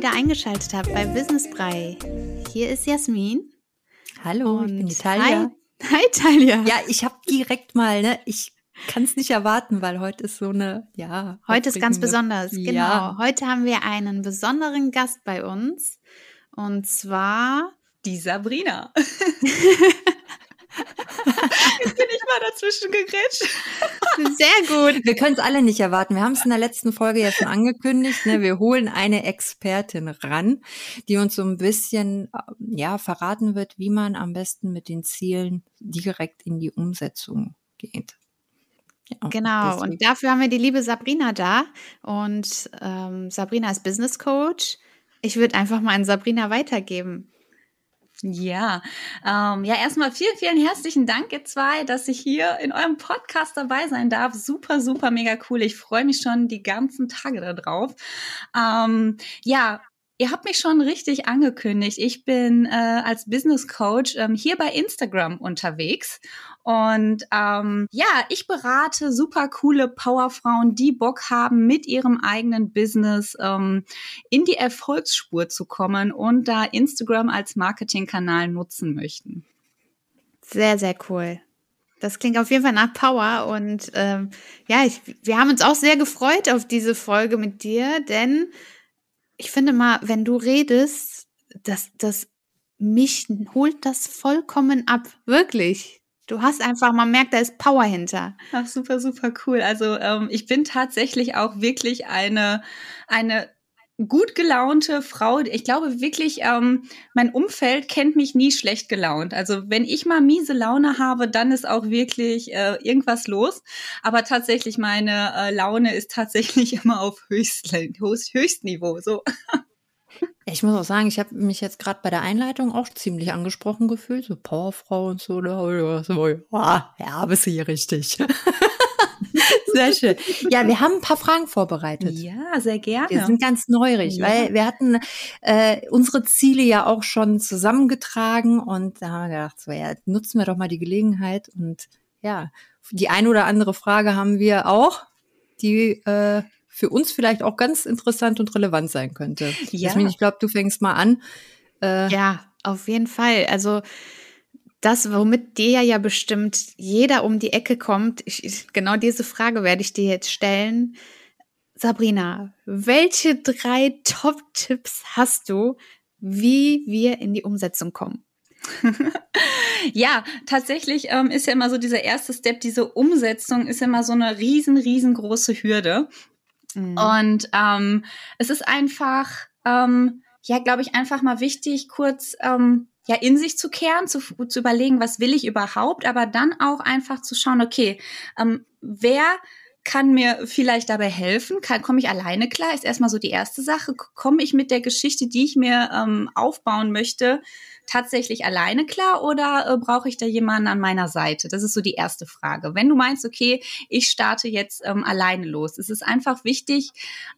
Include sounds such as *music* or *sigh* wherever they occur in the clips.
Wieder eingeschaltet habt bei Business Brei. Hier ist Jasmin. Hallo, Und ich bin die Talia. Hi, hi Talia. Ja, ich habe direkt mal, ne, ich kann es nicht erwarten, weil heute ist so eine, ja. Heute ist ganz besonders, genau. Ja. Heute haben wir einen besonderen Gast bei uns. Und zwar die Sabrina. *laughs* Jetzt bin ich mal dazwischen gegrätscht. Sehr gut. Wir können es alle nicht erwarten. Wir haben es in der letzten Folge ja schon angekündigt. Ne? Wir holen eine Expertin ran, die uns so ein bisschen ja verraten wird, wie man am besten mit den Zielen direkt in die Umsetzung geht. Ja, genau, deswegen. und dafür haben wir die liebe Sabrina da. Und ähm, Sabrina ist Business Coach. Ich würde einfach mal an Sabrina weitergeben. Ja, ähm, ja, erstmal vielen, vielen herzlichen Dank, ihr zwei, dass ich hier in eurem Podcast dabei sein darf. Super, super, mega cool. Ich freue mich schon die ganzen Tage darauf. Ähm, ja, Ihr habt mich schon richtig angekündigt. Ich bin äh, als Business Coach ähm, hier bei Instagram unterwegs. Und ähm, ja, ich berate super coole Powerfrauen, die Bock haben, mit ihrem eigenen Business ähm, in die Erfolgsspur zu kommen und da Instagram als Marketingkanal nutzen möchten. Sehr, sehr cool. Das klingt auf jeden Fall nach Power und ähm, ja, ich, wir haben uns auch sehr gefreut auf diese Folge mit dir, denn ich finde mal, wenn du redest, das, das, mich holt das vollkommen ab. Wirklich. Du hast einfach, man merkt, da ist Power hinter. Ach, super, super cool. Also ähm, ich bin tatsächlich auch wirklich eine, eine gut gelaunte Frau. Ich glaube wirklich, ähm, mein Umfeld kennt mich nie schlecht gelaunt. Also wenn ich mal miese Laune habe, dann ist auch wirklich äh, irgendwas los. Aber tatsächlich, meine äh, Laune ist tatsächlich *laughs* immer auf Höchst, Höchstniveau. So. Ich muss auch sagen, ich habe mich jetzt gerade bei der Einleitung auch ziemlich angesprochen gefühlt, so Powerfrau und so. Da, so ja, bist du hier richtig. *laughs* Sehr schön. Ja, wir haben ein paar Fragen vorbereitet. Ja, sehr gerne. Wir sind ganz neurig, ja. weil wir hatten äh, unsere Ziele ja auch schon zusammengetragen und da haben wir gedacht, so ja, nutzen wir doch mal die Gelegenheit und ja, die ein oder andere Frage haben wir auch, die äh, für uns vielleicht auch ganz interessant und relevant sein könnte. Ja. Jasmin, ich glaube, du fängst mal an. Äh, ja, auf jeden Fall. Also das, womit dir ja bestimmt jeder um die Ecke kommt, ich, genau diese Frage werde ich dir jetzt stellen. Sabrina, welche drei Top-Tipps hast du, wie wir in die Umsetzung kommen? *laughs* ja, tatsächlich ähm, ist ja immer so dieser erste Step, diese Umsetzung ist ja immer so eine riesen, riesengroße Hürde. Mhm. Und ähm, es ist einfach, ähm, ja, glaube ich, einfach mal wichtig, kurz ähm, ja in sich zu kehren, zu, zu überlegen, was will ich überhaupt, aber dann auch einfach zu schauen, okay, ähm, wer kann mir vielleicht dabei helfen? komme ich alleine klar? Ist erstmal so die erste Sache. Komme ich mit der Geschichte, die ich mir ähm, aufbauen möchte, tatsächlich alleine klar oder äh, brauche ich da jemanden an meiner Seite? Das ist so die erste Frage. Wenn du meinst, okay, ich starte jetzt ähm, alleine los, es ist einfach wichtig,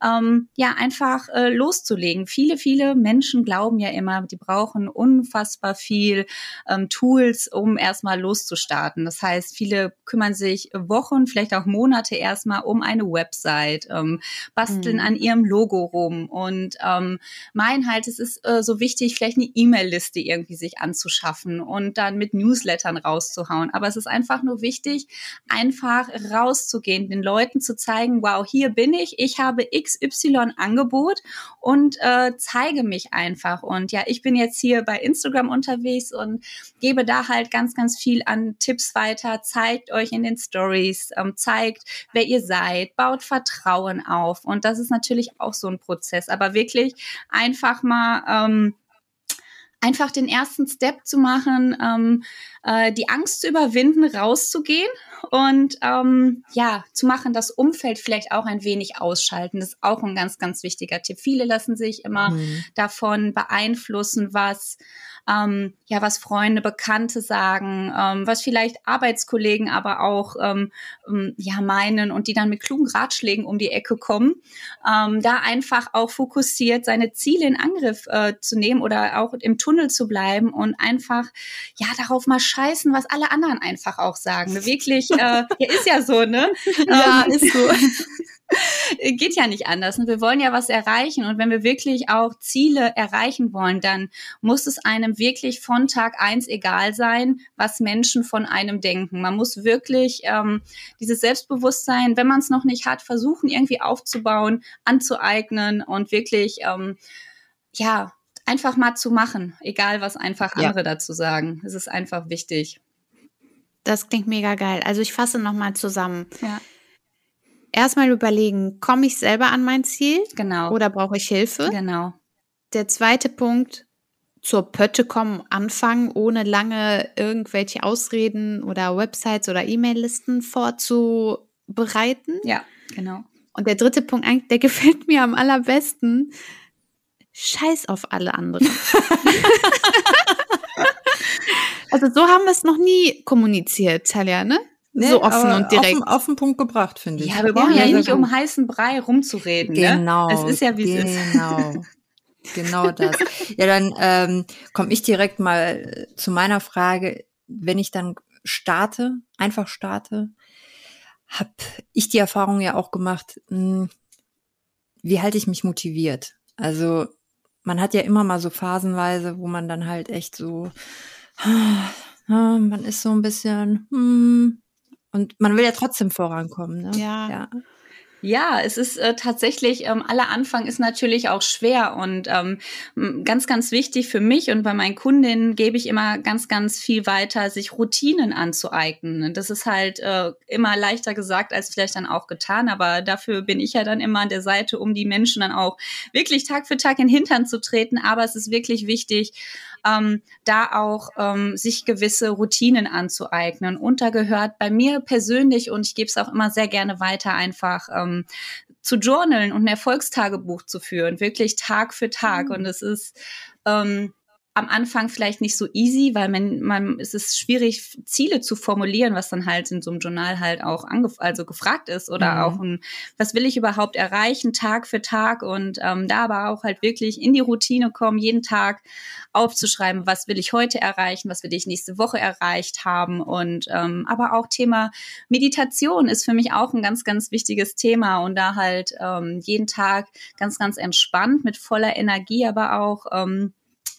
ähm, ja, einfach äh, loszulegen. Viele, viele Menschen glauben ja immer, die brauchen unfassbar viel ähm, Tools, um erstmal loszustarten. Das heißt, viele kümmern sich Wochen, vielleicht auch Monate erstmal um eine Website, ähm, basteln mhm. an ihrem Logo rum und ähm, meinen halt, es ist äh, so wichtig, vielleicht eine E-Mail-Liste irgendwie irgendwie sich anzuschaffen und dann mit Newslettern rauszuhauen. Aber es ist einfach nur wichtig, einfach rauszugehen, den Leuten zu zeigen, wow, hier bin ich, ich habe XY Angebot und äh, zeige mich einfach. Und ja, ich bin jetzt hier bei Instagram unterwegs und gebe da halt ganz, ganz viel an Tipps weiter, zeigt euch in den Stories, ähm, zeigt, wer ihr seid, baut Vertrauen auf. Und das ist natürlich auch so ein Prozess. Aber wirklich einfach mal ähm, einfach den ersten Step zu machen, ähm, äh, die Angst zu überwinden, rauszugehen und ähm, ja, zu machen, das Umfeld vielleicht auch ein wenig ausschalten. Das ist auch ein ganz, ganz wichtiger Tipp. Viele lassen sich immer mhm. davon beeinflussen, was ähm, ja, was Freunde, Bekannte sagen, ähm, was vielleicht Arbeitskollegen aber auch ähm, ähm, ja meinen und die dann mit klugen Ratschlägen um die Ecke kommen, ähm, da einfach auch fokussiert seine Ziele in Angriff äh, zu nehmen oder auch im Tunnel zu bleiben und einfach ja darauf mal scheißen, was alle anderen einfach auch sagen. Wirklich, äh, *laughs* ja, ist ja so, ne? ja, ähm, ist so. *laughs* *laughs* geht ja nicht anders. Und wir wollen ja was erreichen. Und wenn wir wirklich auch Ziele erreichen wollen, dann muss es einem wirklich von Tag eins egal sein, was Menschen von einem denken. Man muss wirklich ähm, dieses Selbstbewusstsein, wenn man es noch nicht hat, versuchen irgendwie aufzubauen, anzueignen und wirklich, ähm, ja, einfach mal zu machen, egal was einfach andere ja. dazu sagen. Es ist einfach wichtig. Das klingt mega geil. Also ich fasse nochmal zusammen. Ja erstmal überlegen, komme ich selber an mein Ziel? Genau. Oder brauche ich Hilfe? Genau. Der zweite Punkt, zur Pötte kommen, anfangen, ohne lange irgendwelche Ausreden oder Websites oder E-Mail-Listen vorzubereiten. Ja, genau. Und der dritte Punkt, der *laughs* gefällt mir am allerbesten. Scheiß auf alle anderen. *laughs* also so haben wir es noch nie kommuniziert, Talia, ne? Nee, so offen und direkt. Offen, auf den Punkt gebracht, finde ich. Ja, wir brauchen ja, ja nicht um heißen Brei rumzureden. Ne? Genau. Ne? Es ist ja, wie genau. es ist. Genau. Genau *laughs* das. Ja, dann ähm, komme ich direkt mal zu meiner Frage. Wenn ich dann starte, einfach starte, habe ich die Erfahrung ja auch gemacht, mh, hm, wie halte ich mich motiviert? Also man hat ja immer mal so phasenweise, wo man dann halt echt so, man ist so ein bisschen, hm, und man will ja trotzdem vorankommen. Ne? Ja. ja. Ja, es ist äh, tatsächlich, ähm, aller Anfang ist natürlich auch schwer und ähm, ganz, ganz wichtig für mich und bei meinen Kundinnen gebe ich immer ganz, ganz viel weiter, sich Routinen anzueignen. Und das ist halt äh, immer leichter gesagt als vielleicht dann auch getan, aber dafür bin ich ja dann immer an der Seite, um die Menschen dann auch wirklich Tag für Tag in den Hintern zu treten. Aber es ist wirklich wichtig, ähm, da auch ähm, sich gewisse Routinen anzueignen. Und da gehört bei mir persönlich, und ich gebe es auch immer sehr gerne weiter, einfach ähm, zu journalen und ein Erfolgstagebuch zu führen, wirklich Tag für Tag. Mhm. Und es ist ähm, am Anfang vielleicht nicht so easy, weil man, man es ist schwierig, Ziele zu formulieren, was dann halt in so einem Journal halt auch angef also gefragt ist oder mhm. auch ein, was will ich überhaupt erreichen, Tag für Tag und ähm, da aber auch halt wirklich in die Routine kommen, jeden Tag aufzuschreiben, was will ich heute erreichen, was will ich nächste Woche erreicht haben und ähm, aber auch Thema Meditation ist für mich auch ein ganz, ganz wichtiges Thema und da halt ähm, jeden Tag ganz, ganz entspannt mit voller Energie, aber auch ähm,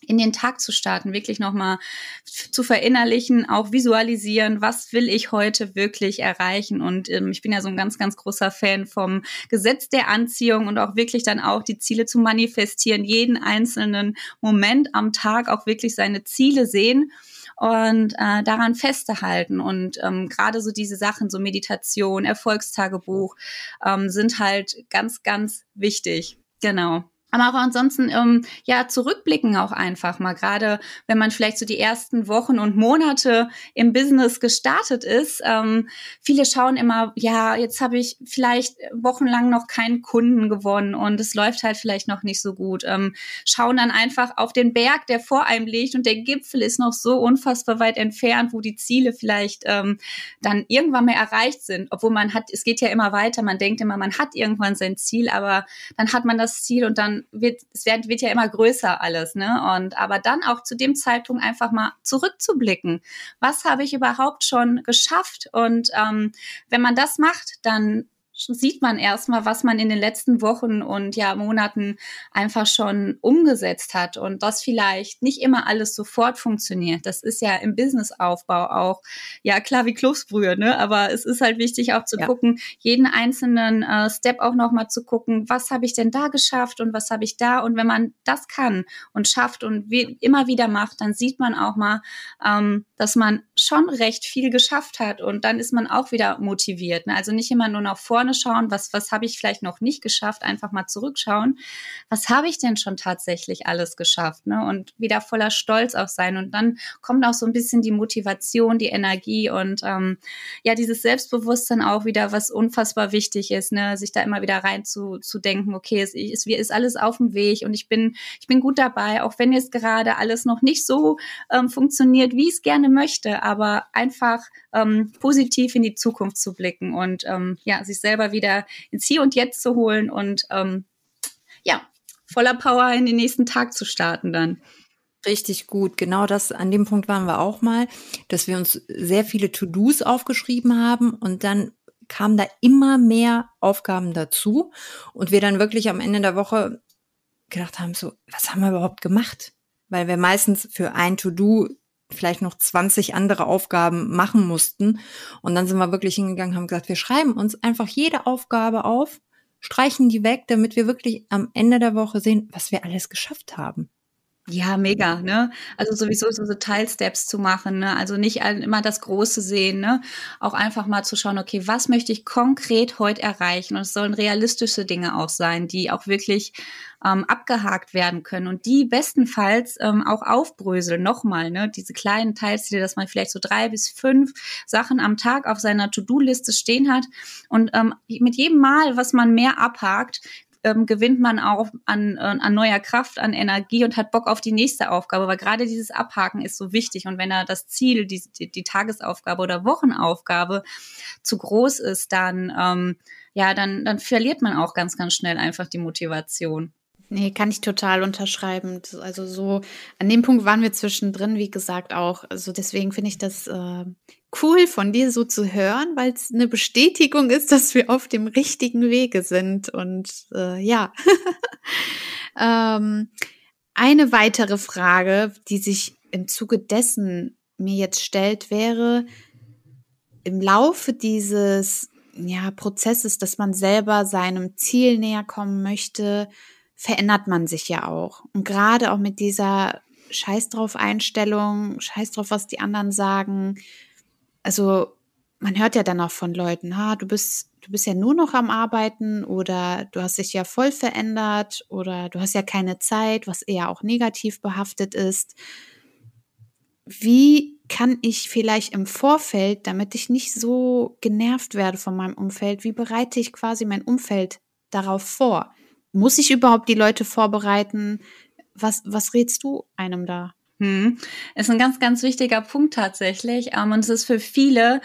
in den Tag zu starten, wirklich nochmal zu verinnerlichen, auch visualisieren, was will ich heute wirklich erreichen. Und ähm, ich bin ja so ein ganz, ganz großer Fan vom Gesetz der Anziehung und auch wirklich dann auch die Ziele zu manifestieren, jeden einzelnen Moment am Tag auch wirklich seine Ziele sehen und äh, daran festzuhalten. Und ähm, gerade so diese Sachen, so Meditation, Erfolgstagebuch, ähm, sind halt ganz, ganz wichtig. Genau. Aber auch ansonsten, ähm, ja, zurückblicken auch einfach mal, gerade wenn man vielleicht so die ersten Wochen und Monate im Business gestartet ist. Ähm, viele schauen immer, ja, jetzt habe ich vielleicht wochenlang noch keinen Kunden gewonnen und es läuft halt vielleicht noch nicht so gut. Ähm, schauen dann einfach auf den Berg, der vor einem liegt und der Gipfel ist noch so unfassbar weit entfernt, wo die Ziele vielleicht ähm, dann irgendwann mal erreicht sind. Obwohl man hat, es geht ja immer weiter, man denkt immer, man hat irgendwann sein Ziel, aber dann hat man das Ziel und dann wird, es wird, wird ja immer größer alles, ne? Und aber dann auch zu dem Zeitpunkt einfach mal zurückzublicken. Was habe ich überhaupt schon geschafft? Und ähm, wenn man das macht, dann sieht man erstmal, was man in den letzten Wochen und ja Monaten einfach schon umgesetzt hat und das vielleicht nicht immer alles sofort funktioniert. Das ist ja im Businessaufbau auch ja klar wie Kloßbrühe, ne? Aber es ist halt wichtig auch zu ja. gucken, jeden einzelnen äh, Step auch noch mal zu gucken, was habe ich denn da geschafft und was habe ich da und wenn man das kann und schafft und wie, immer wieder macht, dann sieht man auch mal, ähm, dass man schon recht viel geschafft hat und dann ist man auch wieder motiviert. Ne? Also nicht immer nur nach vorne schauen, was, was habe ich vielleicht noch nicht geschafft, einfach mal zurückschauen, was habe ich denn schon tatsächlich alles geschafft, ne? Und wieder voller Stolz auch sein. Und dann kommt auch so ein bisschen die Motivation, die Energie und ähm, ja, dieses Selbstbewusstsein auch wieder, was unfassbar wichtig ist, ne? Sich da immer wieder rein zu, zu denken, okay, es ist, ist alles auf dem Weg und ich bin, ich bin gut dabei, auch wenn jetzt gerade alles noch nicht so ähm, funktioniert, wie ich es gerne möchte, aber einfach ähm, positiv in die Zukunft zu blicken und ähm, ja, sich selber wieder ins Hier und Jetzt zu holen und ähm, ja, voller Power in den nächsten Tag zu starten dann. Richtig gut. Genau das, an dem Punkt waren wir auch mal, dass wir uns sehr viele To-Dos aufgeschrieben haben und dann kamen da immer mehr Aufgaben dazu und wir dann wirklich am Ende der Woche gedacht haben, so, was haben wir überhaupt gemacht? Weil wir meistens für ein To-Do vielleicht noch 20 andere Aufgaben machen mussten. Und dann sind wir wirklich hingegangen, haben gesagt, wir schreiben uns einfach jede Aufgabe auf, streichen die weg, damit wir wirklich am Ende der Woche sehen, was wir alles geschafft haben. Ja, mega, ne? Also sowieso so, so Teilsteps zu machen, ne? Also nicht immer das Große sehen, ne? Auch einfach mal zu schauen, okay, was möchte ich konkret heute erreichen? Und es sollen realistische Dinge auch sein, die auch wirklich ähm, abgehakt werden können und die bestenfalls ähm, auch aufbröseln. Nochmal, ne? Diese kleinen Teilziele, dass man vielleicht so drei bis fünf Sachen am Tag auf seiner To-Do-Liste stehen hat. Und ähm, mit jedem Mal, was man mehr abhakt, ähm, gewinnt man auch an, äh, an neuer Kraft, an Energie und hat Bock auf die nächste Aufgabe. Weil gerade dieses Abhaken ist so wichtig. Und wenn er das Ziel, die, die, die Tagesaufgabe oder Wochenaufgabe zu groß ist, dann, ähm, ja, dann, dann verliert man auch ganz, ganz schnell einfach die Motivation. Nee, kann ich total unterschreiben. Also so, an dem Punkt waren wir zwischendrin, wie gesagt, auch. Also deswegen finde ich das äh, cool von dir so zu hören, weil es eine Bestätigung ist, dass wir auf dem richtigen Wege sind. Und äh, ja. *laughs* ähm, eine weitere Frage, die sich im Zuge dessen mir jetzt stellt, wäre, im Laufe dieses ja, Prozesses, dass man selber seinem Ziel näher kommen möchte, verändert man sich ja auch. Und gerade auch mit dieser Scheiß drauf Einstellung, Scheiß drauf, was die anderen sagen. Also man hört ja dann auch von Leuten, ha, du bist, du bist ja nur noch am Arbeiten oder du hast dich ja voll verändert oder du hast ja keine Zeit, was eher auch negativ behaftet ist. Wie kann ich vielleicht im Vorfeld, damit ich nicht so genervt werde von meinem Umfeld, wie bereite ich quasi mein Umfeld darauf vor? muss ich überhaupt die Leute vorbereiten? Was, was rätst du einem da? Hm. Ist ein ganz, ganz wichtiger Punkt tatsächlich. Ähm, und es ist für viele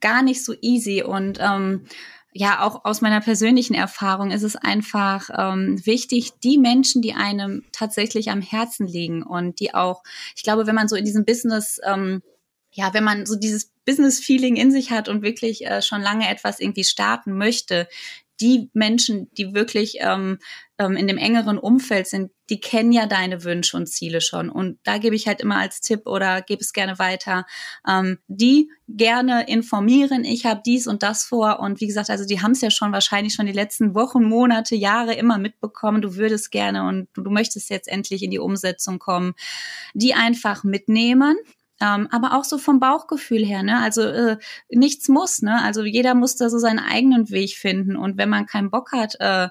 gar nicht so easy. Und ähm, ja, auch aus meiner persönlichen Erfahrung ist es einfach ähm, wichtig, die Menschen, die einem tatsächlich am Herzen liegen und die auch, ich glaube, wenn man so in diesem Business, ähm, ja, wenn man so dieses Business-Feeling in sich hat und wirklich äh, schon lange etwas irgendwie starten möchte, die Menschen, die wirklich ähm, ähm, in dem engeren Umfeld sind, die kennen ja deine Wünsche und Ziele schon. Und da gebe ich halt immer als Tipp oder gebe es gerne weiter, ähm, die gerne informieren, ich habe dies und das vor. Und wie gesagt, also die haben es ja schon wahrscheinlich schon die letzten Wochen, Monate, Jahre immer mitbekommen. Du würdest gerne und du möchtest jetzt endlich in die Umsetzung kommen. Die einfach mitnehmen ähm, aber auch so vom Bauchgefühl her, ne? Also äh, nichts muss, ne? Also jeder muss da so seinen eigenen Weg finden. Und wenn man keinen Bock hat, äh,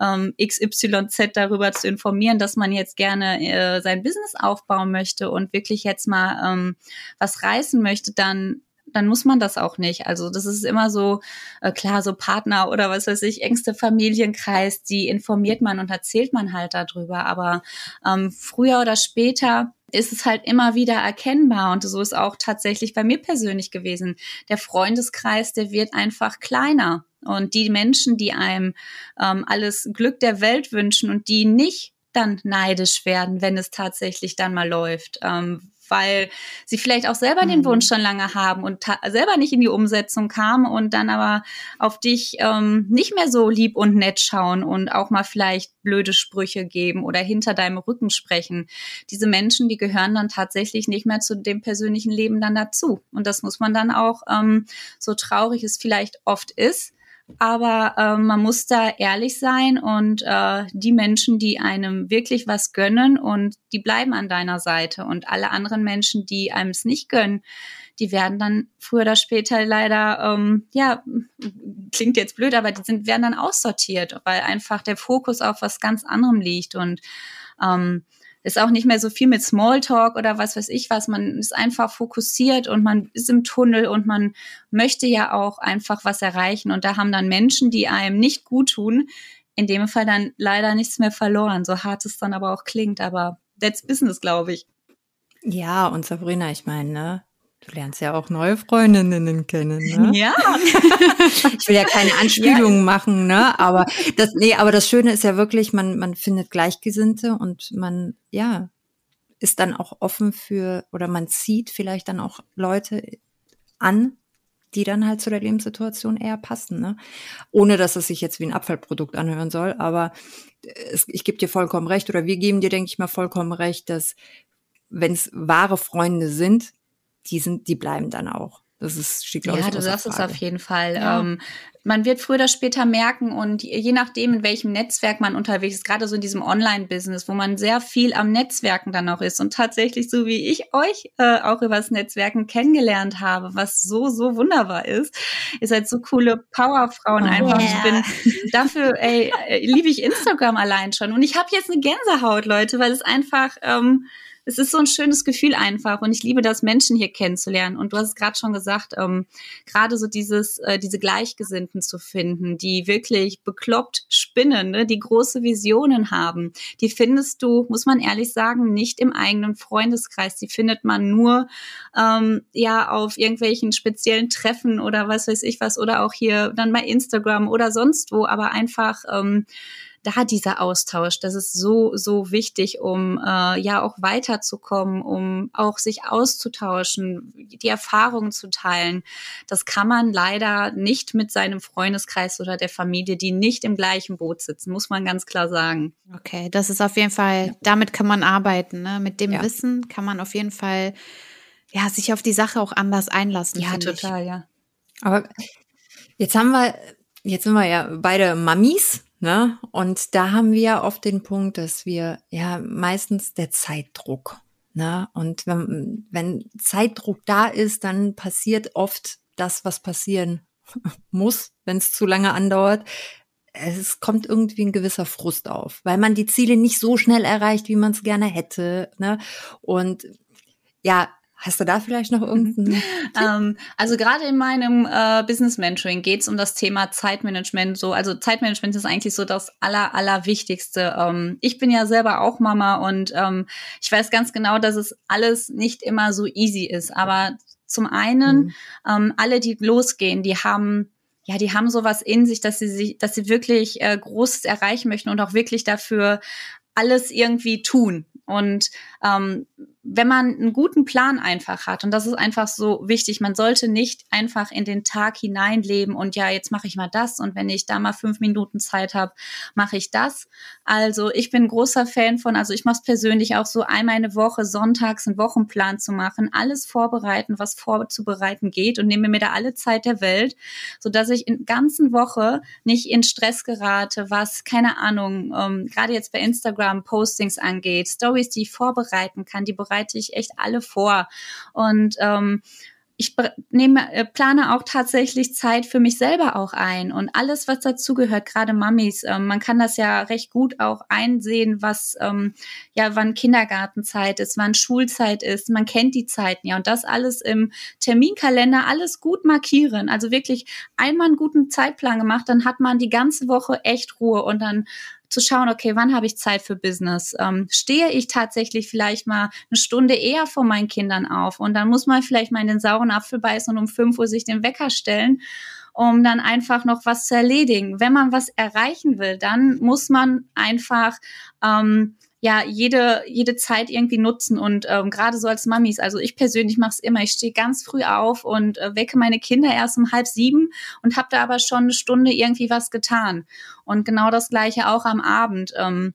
ähm, XYZ darüber zu informieren, dass man jetzt gerne äh, sein Business aufbauen möchte und wirklich jetzt mal ähm, was reißen möchte, dann dann muss man das auch nicht. Also das ist immer so, äh, klar, so Partner oder was weiß ich, engste Familienkreis, die informiert man und erzählt man halt darüber. Aber ähm, früher oder später ist es halt immer wieder erkennbar. Und so ist auch tatsächlich bei mir persönlich gewesen. Der Freundeskreis, der wird einfach kleiner. Und die Menschen, die einem ähm, alles Glück der Welt wünschen und die nicht dann neidisch werden, wenn es tatsächlich dann mal läuft, ähm, weil sie vielleicht auch selber mhm. den Wunsch schon lange haben und selber nicht in die Umsetzung kamen und dann aber auf dich ähm, nicht mehr so lieb und nett schauen und auch mal vielleicht blöde Sprüche geben oder hinter deinem Rücken sprechen. Diese Menschen, die gehören dann tatsächlich nicht mehr zu dem persönlichen Leben dann dazu. Und das muss man dann auch, ähm, so traurig es vielleicht oft ist, aber äh, man muss da ehrlich sein und äh, die Menschen, die einem wirklich was gönnen und die bleiben an deiner Seite. Und alle anderen Menschen, die einem es nicht gönnen, die werden dann früher oder später leider, ähm, ja, klingt jetzt blöd, aber die sind, werden dann aussortiert, weil einfach der Fokus auf was ganz anderem liegt. Und ähm, ist auch nicht mehr so viel mit Smalltalk oder was weiß ich was. Man ist einfach fokussiert und man ist im Tunnel und man möchte ja auch einfach was erreichen. Und da haben dann Menschen, die einem nicht gut tun, in dem Fall dann leider nichts mehr verloren. So hart es dann aber auch klingt, aber that's business, glaube ich. Ja, und Sabrina, ich meine, ne, Du lernst ja auch neue Freundinnen kennen, ne? Ja. *laughs* ich will ja keine Anspielungen ja. machen, ne? Aber das, nee, aber das Schöne ist ja wirklich, man, man findet Gleichgesinnte und man, ja, ist dann auch offen für, oder man zieht vielleicht dann auch Leute an, die dann halt zu der Lebenssituation eher passen. Ne? Ohne dass es sich jetzt wie ein Abfallprodukt anhören soll, aber es, ich gebe dir vollkommen recht oder wir geben dir, denke ich mal, vollkommen recht, dass wenn es wahre Freunde sind, die sind, die bleiben dann auch. Das ist, steht, glaube ja, ich, du sagst es auf jeden Fall. Ja. Ähm, man wird früher oder später merken und je nachdem, in welchem Netzwerk man unterwegs ist, gerade so in diesem Online-Business, wo man sehr viel am Netzwerken dann auch ist und tatsächlich so wie ich euch äh, auch übers Netzwerken kennengelernt habe, was so, so wunderbar ist. Ihr seid so coole Powerfrauen oh, einfach. Yeah. Ich bin *laughs* dafür, ey, äh, liebe ich Instagram allein schon. Und ich habe jetzt eine Gänsehaut, Leute, weil es einfach, ähm, es ist so ein schönes Gefühl einfach und ich liebe das, Menschen hier kennenzulernen. Und du hast es gerade schon gesagt, ähm, gerade so dieses, äh, diese Gleichgesinnten zu finden, die wirklich bekloppt spinnen, ne, die große Visionen haben, die findest du, muss man ehrlich sagen, nicht im eigenen Freundeskreis. Die findet man nur ähm, ja auf irgendwelchen speziellen Treffen oder was weiß ich was oder auch hier dann bei Instagram oder sonst wo, aber einfach ähm, da dieser Austausch, das ist so, so wichtig, um äh, ja auch weiterzukommen, um auch sich auszutauschen, die Erfahrungen zu teilen. Das kann man leider nicht mit seinem Freundeskreis oder der Familie, die nicht im gleichen Boot sitzen, muss man ganz klar sagen. Okay, das ist auf jeden Fall, damit kann man arbeiten. Ne? Mit dem ja. Wissen kann man auf jeden Fall ja, sich auf die Sache auch anders einlassen. Ja, total, ich. ja. Aber jetzt haben wir, jetzt sind wir ja beide Mamis Ne? Und da haben wir oft den Punkt, dass wir ja meistens der Zeitdruck. Ne? Und wenn, wenn Zeitdruck da ist, dann passiert oft das, was passieren *laughs* muss, wenn es zu lange andauert. Es kommt irgendwie ein gewisser Frust auf, weil man die Ziele nicht so schnell erreicht, wie man es gerne hätte. Ne? Und ja, Hast du da vielleicht noch irgendeinen? ähm, also gerade in meinem äh, Business Mentoring geht es um das Thema Zeitmanagement. So, also Zeitmanagement ist eigentlich so das aller allerwichtigste. Ähm, ich bin ja selber auch Mama und ähm, ich weiß ganz genau, dass es alles nicht immer so easy ist. Aber zum einen mhm. ähm, alle, die losgehen, die haben ja, die haben sowas in sich, dass sie sich, dass sie wirklich äh, Großes erreichen möchten und auch wirklich dafür alles irgendwie tun. Und ähm, wenn man einen guten Plan einfach hat, und das ist einfach so wichtig, man sollte nicht einfach in den Tag hineinleben und ja, jetzt mache ich mal das und wenn ich da mal fünf Minuten Zeit habe, mache ich das. Also ich bin großer Fan von, also ich mache es persönlich auch so einmal eine Woche sonntags einen Wochenplan zu machen, alles vorbereiten, was vorzubereiten geht und nehme mir da alle Zeit der Welt, so dass ich in ganzen Woche nicht in Stress gerate, was keine Ahnung, ähm, gerade jetzt bei Instagram Postings angeht, Stories, die ich vorbereiten kann, die bereite bereite ich echt alle vor. Und ähm, ich nehme, äh, plane auch tatsächlich Zeit für mich selber auch ein und alles, was dazugehört, gerade Mamis. Ähm, man kann das ja recht gut auch einsehen, was ähm, ja, wann Kindergartenzeit ist, wann Schulzeit ist. Man kennt die Zeiten ja und das alles im Terminkalender alles gut markieren. Also wirklich einmal einen guten Zeitplan gemacht, dann hat man die ganze Woche echt Ruhe und dann zu schauen, okay, wann habe ich Zeit für Business? Ähm, stehe ich tatsächlich vielleicht mal eine Stunde eher vor meinen Kindern auf und dann muss man vielleicht mal in den sauren Apfel beißen und um fünf Uhr sich den Wecker stellen um dann einfach noch was zu erledigen. Wenn man was erreichen will, dann muss man einfach ähm, ja jede jede Zeit irgendwie nutzen und ähm, gerade so als Mamis, also ich persönlich mache es immer. Ich stehe ganz früh auf und äh, wecke meine Kinder erst um halb sieben und habe da aber schon eine Stunde irgendwie was getan. Und genau das gleiche auch am Abend. Ähm,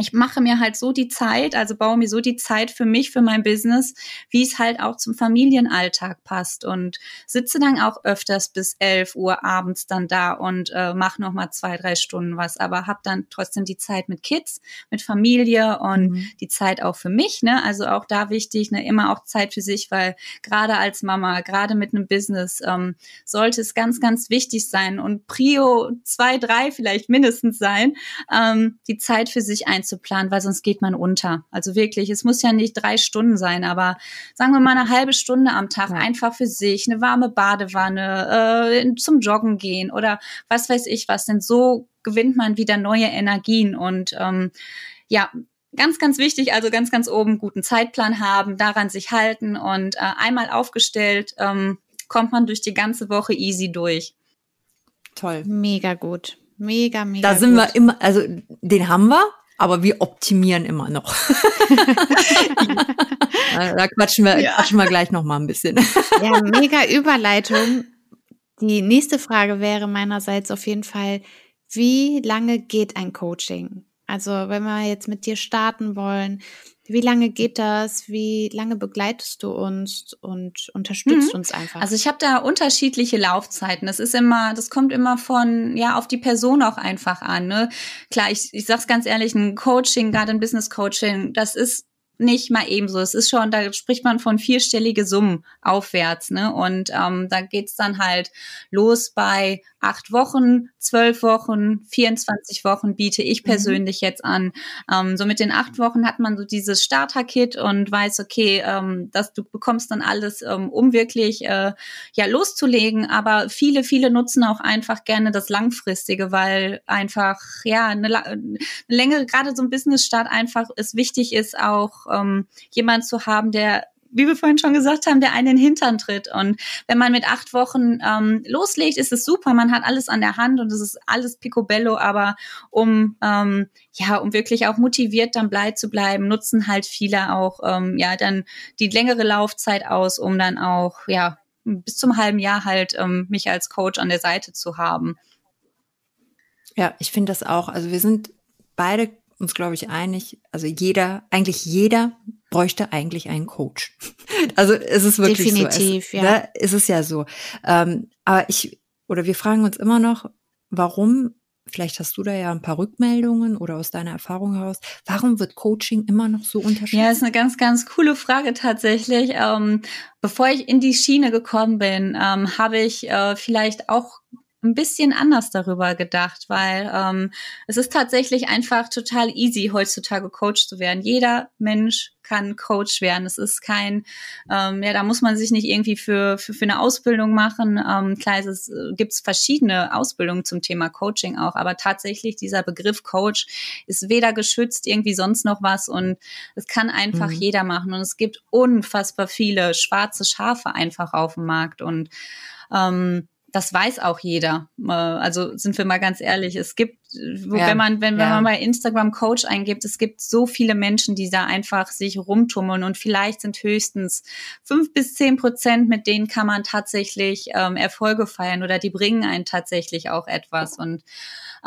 ich mache mir halt so die Zeit, also baue mir so die Zeit für mich, für mein Business, wie es halt auch zum Familienalltag passt und sitze dann auch öfters bis 11 Uhr abends dann da und äh, mache noch mal zwei, drei Stunden was, aber habe dann trotzdem die Zeit mit Kids, mit Familie und mhm. die Zeit auch für mich, ne? Also auch da wichtig, ne? Immer auch Zeit für sich, weil gerade als Mama, gerade mit einem Business ähm, sollte es ganz, ganz wichtig sein und Prio zwei, drei vielleicht mindestens sein, ähm, die Zeit für sich einzubauen einzuplanen, weil sonst geht man unter. Also wirklich, es muss ja nicht drei Stunden sein, aber sagen wir mal eine halbe Stunde am Tag ja. einfach für sich, eine warme Badewanne, äh, zum Joggen gehen oder was weiß ich was. Denn so gewinnt man wieder neue Energien und ähm, ja, ganz, ganz wichtig, also ganz, ganz oben guten Zeitplan haben, daran sich halten und äh, einmal aufgestellt, ähm, kommt man durch die ganze Woche easy durch. Toll. Mega gut. Mega, mega. Da sind gut. wir immer, also den haben wir, aber wir optimieren immer noch. *laughs* da quatschen wir, ja. quatschen wir gleich noch mal ein bisschen. ja, mega Überleitung. die nächste Frage wäre meinerseits auf jeden Fall, wie lange geht ein Coaching? Also wenn wir jetzt mit dir starten wollen, wie lange geht das? Wie lange begleitest du uns und unterstützt mhm. uns einfach? Also ich habe da unterschiedliche Laufzeiten. Das ist immer, das kommt immer von ja auf die Person auch einfach an. Ne? Klar, ich, ich sag's ganz ehrlich, ein Coaching, gerade ein Business Coaching, das ist nicht mal ebenso. Es ist schon, da spricht man von vierstellige Summen aufwärts, ne? Und ähm, da geht's dann halt los bei acht Wochen, zwölf Wochen, 24 Wochen biete ich mhm. persönlich mhm. jetzt an. Ähm, so mit den acht Wochen hat man so dieses Starter-Kit und weiß, okay, ähm, dass du bekommst dann alles, ähm, um wirklich äh, ja loszulegen. Aber viele, viele nutzen auch einfach gerne das Langfristige, weil einfach ja eine, eine längere, gerade so ein Business-Start einfach es wichtig ist, auch ähm, jemand zu haben, der wie wir vorhin schon gesagt haben, der einen Hintern tritt. Und wenn man mit acht Wochen ähm, loslegt, ist es super. Man hat alles an der Hand und es ist alles picobello. Aber um ähm, ja, um wirklich auch motiviert dann blei zu bleiben, nutzen halt viele auch ähm, ja dann die längere Laufzeit aus, um dann auch ja bis zum halben Jahr halt ähm, mich als Coach an der Seite zu haben. Ja, ich finde das auch. Also wir sind beide uns, glaube ich, einig, also jeder, eigentlich jeder bräuchte eigentlich einen Coach. *laughs* Also es ist wirklich Definitiv, so. Es, ja. Da ist es ja so. Ähm, aber ich, oder wir fragen uns immer noch, warum, vielleicht hast du da ja ein paar Rückmeldungen oder aus deiner Erfahrung heraus, warum wird Coaching immer noch so unterschiedlich? Ja, ist eine ganz, ganz coole Frage tatsächlich. Ähm, bevor ich in die Schiene gekommen bin, ähm, habe ich äh, vielleicht auch ein bisschen anders darüber gedacht, weil ähm, es ist tatsächlich einfach total easy, heutzutage Coach zu werden. Jeder Mensch kann Coach werden. Es ist kein, ähm, ja, da muss man sich nicht irgendwie für, für, für eine Ausbildung machen. Ähm, klar, es äh, gibt verschiedene Ausbildungen zum Thema Coaching auch, aber tatsächlich dieser Begriff Coach ist weder geschützt, irgendwie sonst noch was und es kann einfach mhm. jeder machen und es gibt unfassbar viele schwarze Schafe einfach auf dem Markt und ähm, das weiß auch jeder. Äh, also sind wir mal ganz ehrlich, es gibt, ja, wenn man, wenn, ja. wenn man bei Instagram Coach eingibt, es gibt so viele Menschen, die da einfach sich rumtummeln und vielleicht sind höchstens fünf bis zehn Prozent, mit denen kann man tatsächlich ähm, Erfolge feiern oder die bringen einen tatsächlich auch etwas. Und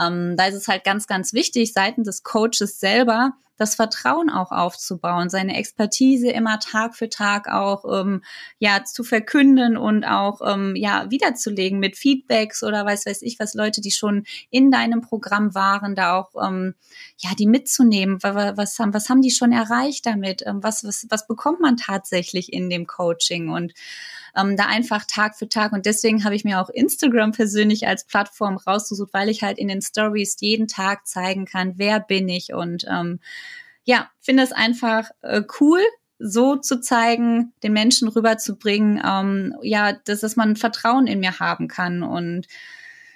ähm, da ist es halt ganz, ganz wichtig, seitens des Coaches selber das Vertrauen auch aufzubauen, seine Expertise immer Tag für Tag auch ähm, ja zu verkünden und auch ähm, ja wiederzulegen mit Feedbacks oder weiß weiß ich was Leute, die schon in deinem Programm waren, da auch ähm, ja die mitzunehmen. Was, was haben was haben die schon erreicht damit? Ähm, was was was bekommt man tatsächlich in dem Coaching und ähm, da einfach Tag für Tag. Und deswegen habe ich mir auch Instagram persönlich als Plattform rausgesucht, weil ich halt in den Stories jeden Tag zeigen kann, wer bin ich. Und ähm, ja, finde es einfach äh, cool, so zu zeigen, den Menschen rüberzubringen, ähm, ja, dass, dass man Vertrauen in mir haben kann und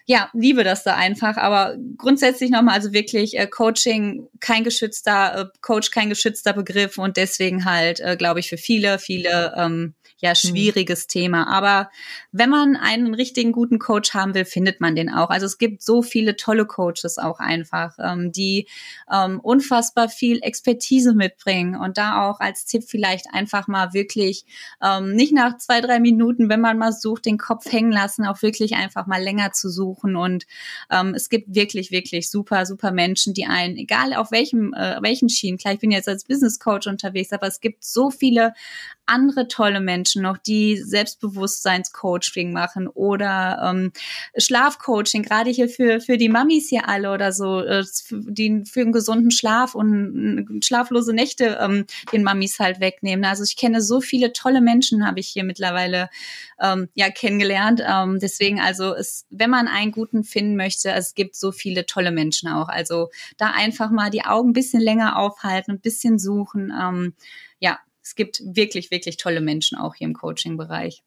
ja, liebe das da einfach. Aber grundsätzlich nochmal, also wirklich äh, Coaching kein geschützter, äh, Coach kein geschützter Begriff und deswegen halt, äh, glaube ich, für viele, viele ähm, ja mhm. schwieriges mhm. Thema. Aber wenn man einen richtigen guten Coach haben will, findet man den auch. Also es gibt so viele tolle Coaches auch einfach, ähm, die ähm, unfassbar viel Expertise mitbringen und da auch als Tipp vielleicht einfach mal wirklich ähm, nicht nach zwei, drei Minuten, wenn man mal sucht, den Kopf hängen lassen, auch wirklich einfach mal länger zu suchen. Und ähm, es gibt wirklich, wirklich super, super Menschen, die einen, egal auf welchem, äh, welchen Schienen, klar, ich bin jetzt als Business Coach unterwegs, aber es gibt so viele andere tolle Menschen noch, die Selbstbewusstseinscoaching machen oder ähm, Schlafcoaching, gerade hier für, für die Mamis hier alle oder so, äh, die für einen gesunden Schlaf und schlaflose Nächte ähm, den Mamis halt wegnehmen. Also ich kenne so viele tolle Menschen, habe ich hier mittlerweile ähm, ja kennengelernt. Ähm, deswegen also, es, wenn man einen guten finden möchte, es gibt so viele tolle Menschen auch. Also da einfach mal die Augen ein bisschen länger aufhalten, ein bisschen suchen. Ähm, ja, es gibt wirklich, wirklich tolle Menschen auch hier im Coaching-Bereich.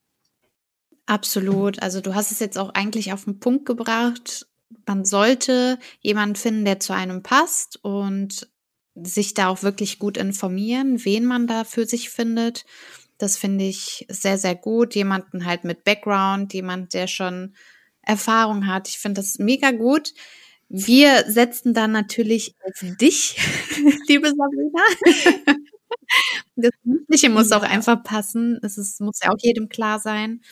Absolut. Also du hast es jetzt auch eigentlich auf den Punkt gebracht. Man sollte jemanden finden, der zu einem passt und sich da auch wirklich gut informieren, wen man da für sich findet. Das finde ich sehr, sehr gut. Jemanden halt mit Background, jemand, der schon Erfahrung hat. Ich finde das mega gut. Wir setzen dann natürlich auf dich, *laughs* liebe Sabrina. *laughs* Das Mündliche muss auch einfach passen. Es ist, muss ja auch jedem klar sein.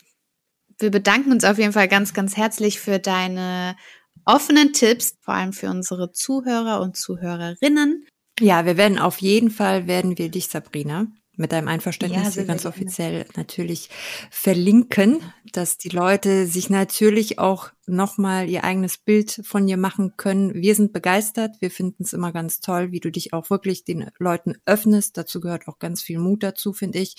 wir bedanken uns auf jeden Fall ganz, ganz herzlich für deine offenen Tipps, vor allem für unsere Zuhörer und Zuhörerinnen. Ja, wir werden auf jeden Fall, werden wir dich, Sabrina, mit deinem Einverständnis ja, sehr, ganz sehr offiziell natürlich verlinken, dass die Leute sich natürlich auch nochmal ihr eigenes Bild von dir machen können. Wir sind begeistert. Wir finden es immer ganz toll, wie du dich auch wirklich den Leuten öffnest. Dazu gehört auch ganz viel Mut dazu, finde ich.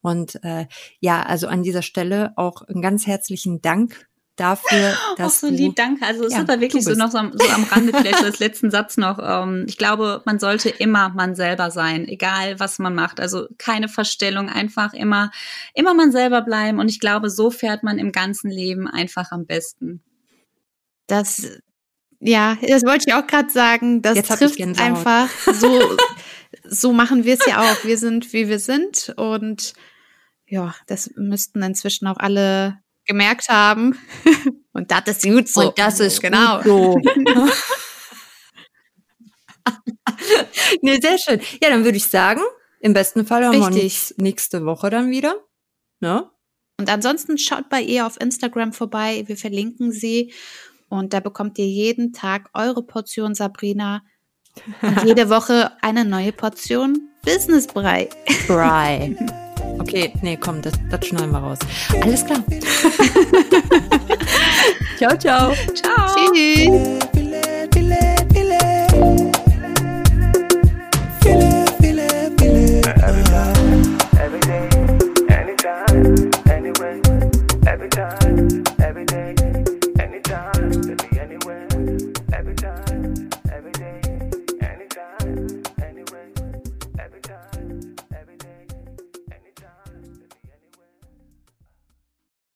Und äh, ja, also an dieser Stelle auch einen ganz herzlichen Dank dafür, *laughs* dass Auch so lieb, danke. Also es ja, ist aber wirklich so noch so am, so am Rande vielleicht als letzten Satz noch. Ähm, ich glaube, man sollte immer man selber sein, egal was man macht. Also keine Verstellung, einfach immer, immer man selber bleiben. Und ich glaube, so fährt man im ganzen Leben einfach am besten. Das, ja, das wollte ich auch gerade sagen. Das Jetzt trifft einfach *laughs* so. so machen wir es ja auch. Wir sind, wie wir sind und ja, das müssten inzwischen auch alle gemerkt haben. *laughs* Und das ist gut so. Und das ist genau. so. *laughs* nee, sehr schön. Ja, dann würde ich sagen, im besten Fall haben Richtig. wir uns nächste Woche dann wieder. Ne? Und ansonsten schaut bei ihr auf Instagram vorbei. Wir verlinken sie. Und da bekommt ihr jeden Tag eure Portion Sabrina. Und jede *laughs* Woche eine neue Portion Businessbrei. Brei. Okay, nee, komm, das, das schneiden wir raus. Alles klar. *laughs* ciao, ciao. Ciao. Tschüss. every day, anytime, anyway, every time, every day.